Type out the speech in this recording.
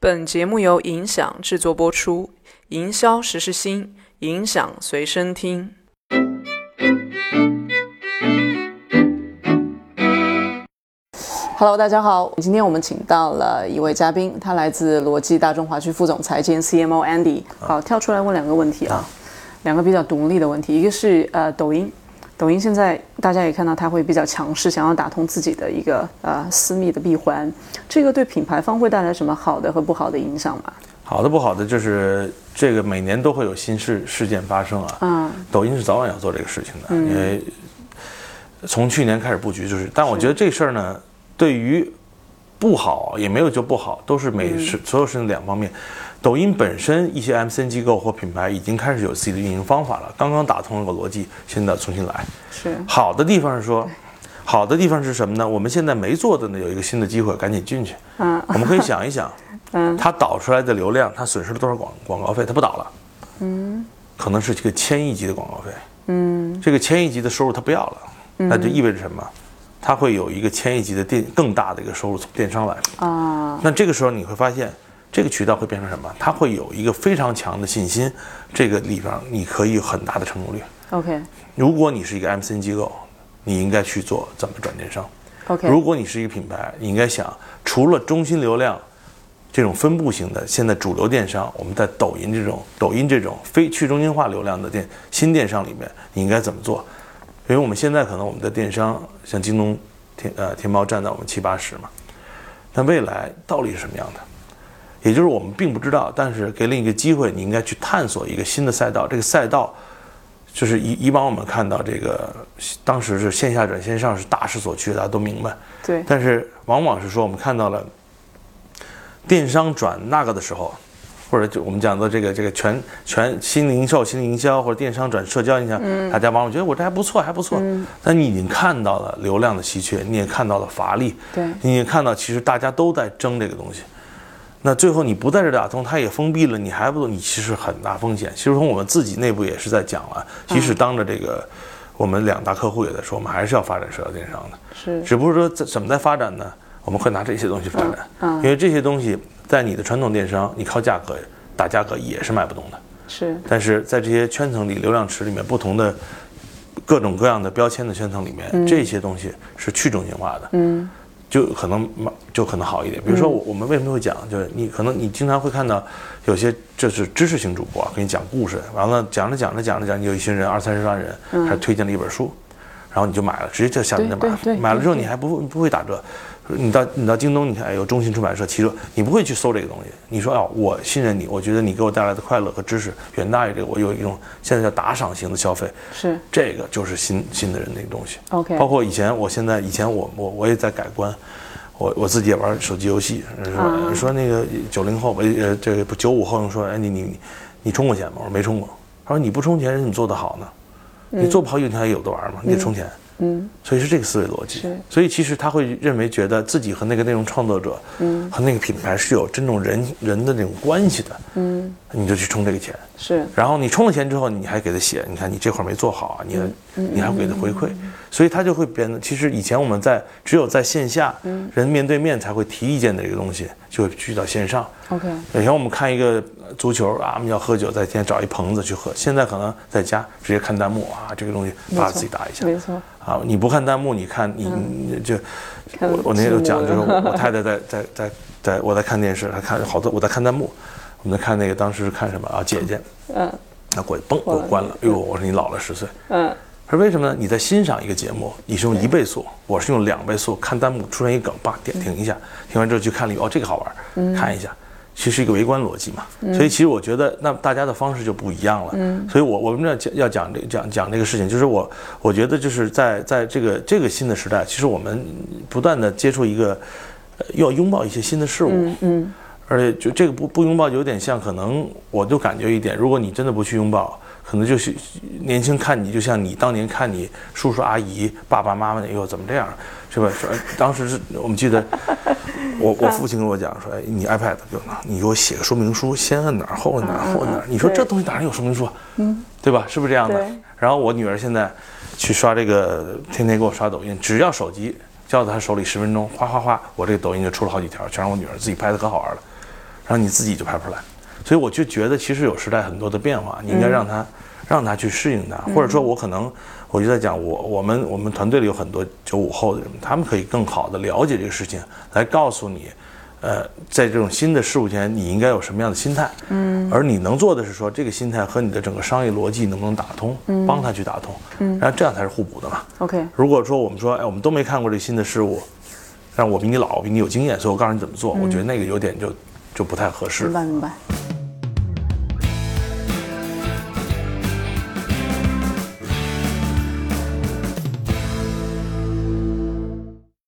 本节目由影响制作播出，营销时时新，影响随身听。Hello，大家好，今天我们请到了一位嘉宾，他来自罗技大中华区副总裁兼 CMO Andy。好，跳出来问两个问题啊，两个比较独立的问题，一个是呃抖音。抖音现在大家也看到，它会比较强势，想要打通自己的一个呃私密的闭环，这个对品牌方会带来什么好的和不好的影响吗？好的不好的就是这个每年都会有新事事件发生啊。嗯。抖音是早晚要做这个事情的，因为从去年开始布局就是，但我觉得这事儿呢，对于不好也没有就不好，都是每事所有事情两方面。抖音本身一些 MCN 机构或品牌已经开始有自己的运营方法了，刚刚打通了个逻辑，现在重新来。是好的地方是说，好的地方是什么呢？我们现在没做的呢，有一个新的机会，赶紧进去。嗯，我们可以想一想，嗯，它导出来的流量，它损失了多少广广告费？它不导了，嗯，可能是这个千亿级的广告费，嗯，这个千亿级的收入它不要了，那就意味着什么？它会有一个千亿级的电更大的一个收入从电商来啊。那这个时候你会发现。这个渠道会变成什么？它会有一个非常强的信心，这个地方你可以有很大的成功率。OK，如果你是一个 MCN 机构，你应该去做怎么转电商。OK，如果你是一个品牌，你应该想除了中心流量这种分布型的，现在主流电商，我们在抖音这种抖音这种非去中心化流量的电新电商里面，你应该怎么做？因为我们现在可能我们的电商像京东、天呃天猫占到我们七八十嘛，但未来到底是什么样的？也就是我们并不知道，但是给另一个机会，你应该去探索一个新的赛道。这个赛道，就是以以往我们看到这个，当时是线下转线上是大势所趋，大家都明白。对。但是往往是说，我们看到了电商转那个的时候，或者就我们讲的这个这个全全新零售、新营销，或者电商转社交，你想，大家往往觉得我这还不错，还不错。嗯。但你已经看到了流量的稀缺，你也看到了乏力。对。你也看到，其实大家都在争这个东西。那最后你不在这打通，它也封闭了，你还不，你其实很大风险。其实从我们自己内部也是在讲了，即使当着这个，我们两大客户也在说，我们还是要发展社交电商的。是，只不过说怎怎么在发展呢？我们会拿这些东西发展，嗯，因为这些东西在你的传统电商，你靠价格打价格也是卖不动的。是，但是在这些圈层里、流量池里面，不同的各种各样的标签的圈层里面，这些东西是去中心化的。嗯。就可能就可能好一点。比如说，我我们为什么会讲？就是你可能你经常会看到有些就是知识型主播给你讲故事，完了讲着讲着讲着讲，有一群人二三十万人，他推荐了一本书，然后你就买了，直接就下单就买了。买了之后你还不不会打折。你到你到京东，你看哎有中信出版社、其实，你不会去搜这个东西。你说哦，我信任你，我觉得你给我带来的快乐和知识远大于这个。我有一种现在叫打赏型的消费，是这个就是新新的人那个东西。OK，包括以前，我现在以前我我我也在改观，我我自己也玩手机游戏，说说那个九零后，呃这个不九五后说，哎你你你充过钱吗？我说没充过。他说你不充钱，人怎么做得好呢？你做不好，有天还有的玩吗？你得充钱。嗯，所以是这个思维逻辑。所以其实他会认为，觉得自己和那个内容创作者，嗯，和那个品牌是有真正人人的那种关系的。嗯，你就去充这个钱。是。然后你充了钱之后，你还给他写，你看你这块没做好啊，你你还会给他回馈。所以他就会变得，其实以前我们在只有在线下，人面对面才会提意见的这个东西，就会去到线上。OK。以前我们看一个足球啊，我们要喝酒，在天找一棚子去喝。现在可能在家直接看弹幕啊，这个东西把自己打一下。没错。啊，你不看弹幕，你看你你就，我我那天就讲，就是 我太太在在在在我在看电视，她看好多我在看弹幕，我们在看那个当时是看什么啊？姐姐。嗯。她过去嘣给我关了。哎呦，我说你老了十岁。嗯。他说为什么呢？你在欣赏一个节目，你是用一倍速，我是用两倍速看弹幕，出现一梗，叭点停一下，听完之后去看了，哦，这个好玩，看一下，其实一个围观逻辑嘛。所以其实我觉得，那大家的方式就不一样了。所以我我们要讲要讲这讲讲这个事情，就是我我觉得就是在在这个这个新的时代，其实我们不断的接触一个，要拥抱一些新的事物。嗯。而且就这个不不拥抱，有点像可能我就感觉一点，如果你真的不去拥抱。可能就是年轻看你，就像你当年看你叔叔阿姨、爸爸妈妈，哎呦怎么这样，是吧？说当时是我们记得，我我父亲跟我讲说，哎，你 iPad 给我，你给我写个说明书，先摁哪儿，后摁哪儿，后摁哪儿。你说这东西哪能有说明书？嗯，对吧？是不是这样的？然后我女儿现在去刷这个，天天给我刷抖音，只要手机交到她手里十分钟，哗哗哗，我这个抖音就出了好几条，全是我女儿自己拍的可好玩了。然后你自己就拍不出来。所以我就觉得，其实有时代很多的变化，你应该让他让他去适应它，或者说，我可能我就在讲，我我们我们团队里有很多九五后的人，他们可以更好的了解这个事情，来告诉你，呃，在这种新的事物前，你应该有什么样的心态。嗯，而你能做的是说，这个心态和你的整个商业逻辑能不能打通，帮他去打通。嗯，然后这样才是互补的嘛。OK，如果说我们说，哎，我们都没看过这新的事物，但我比你老，比你有经验，所以我告诉你怎么做，我觉得那个有点就就不太合适明。白明白。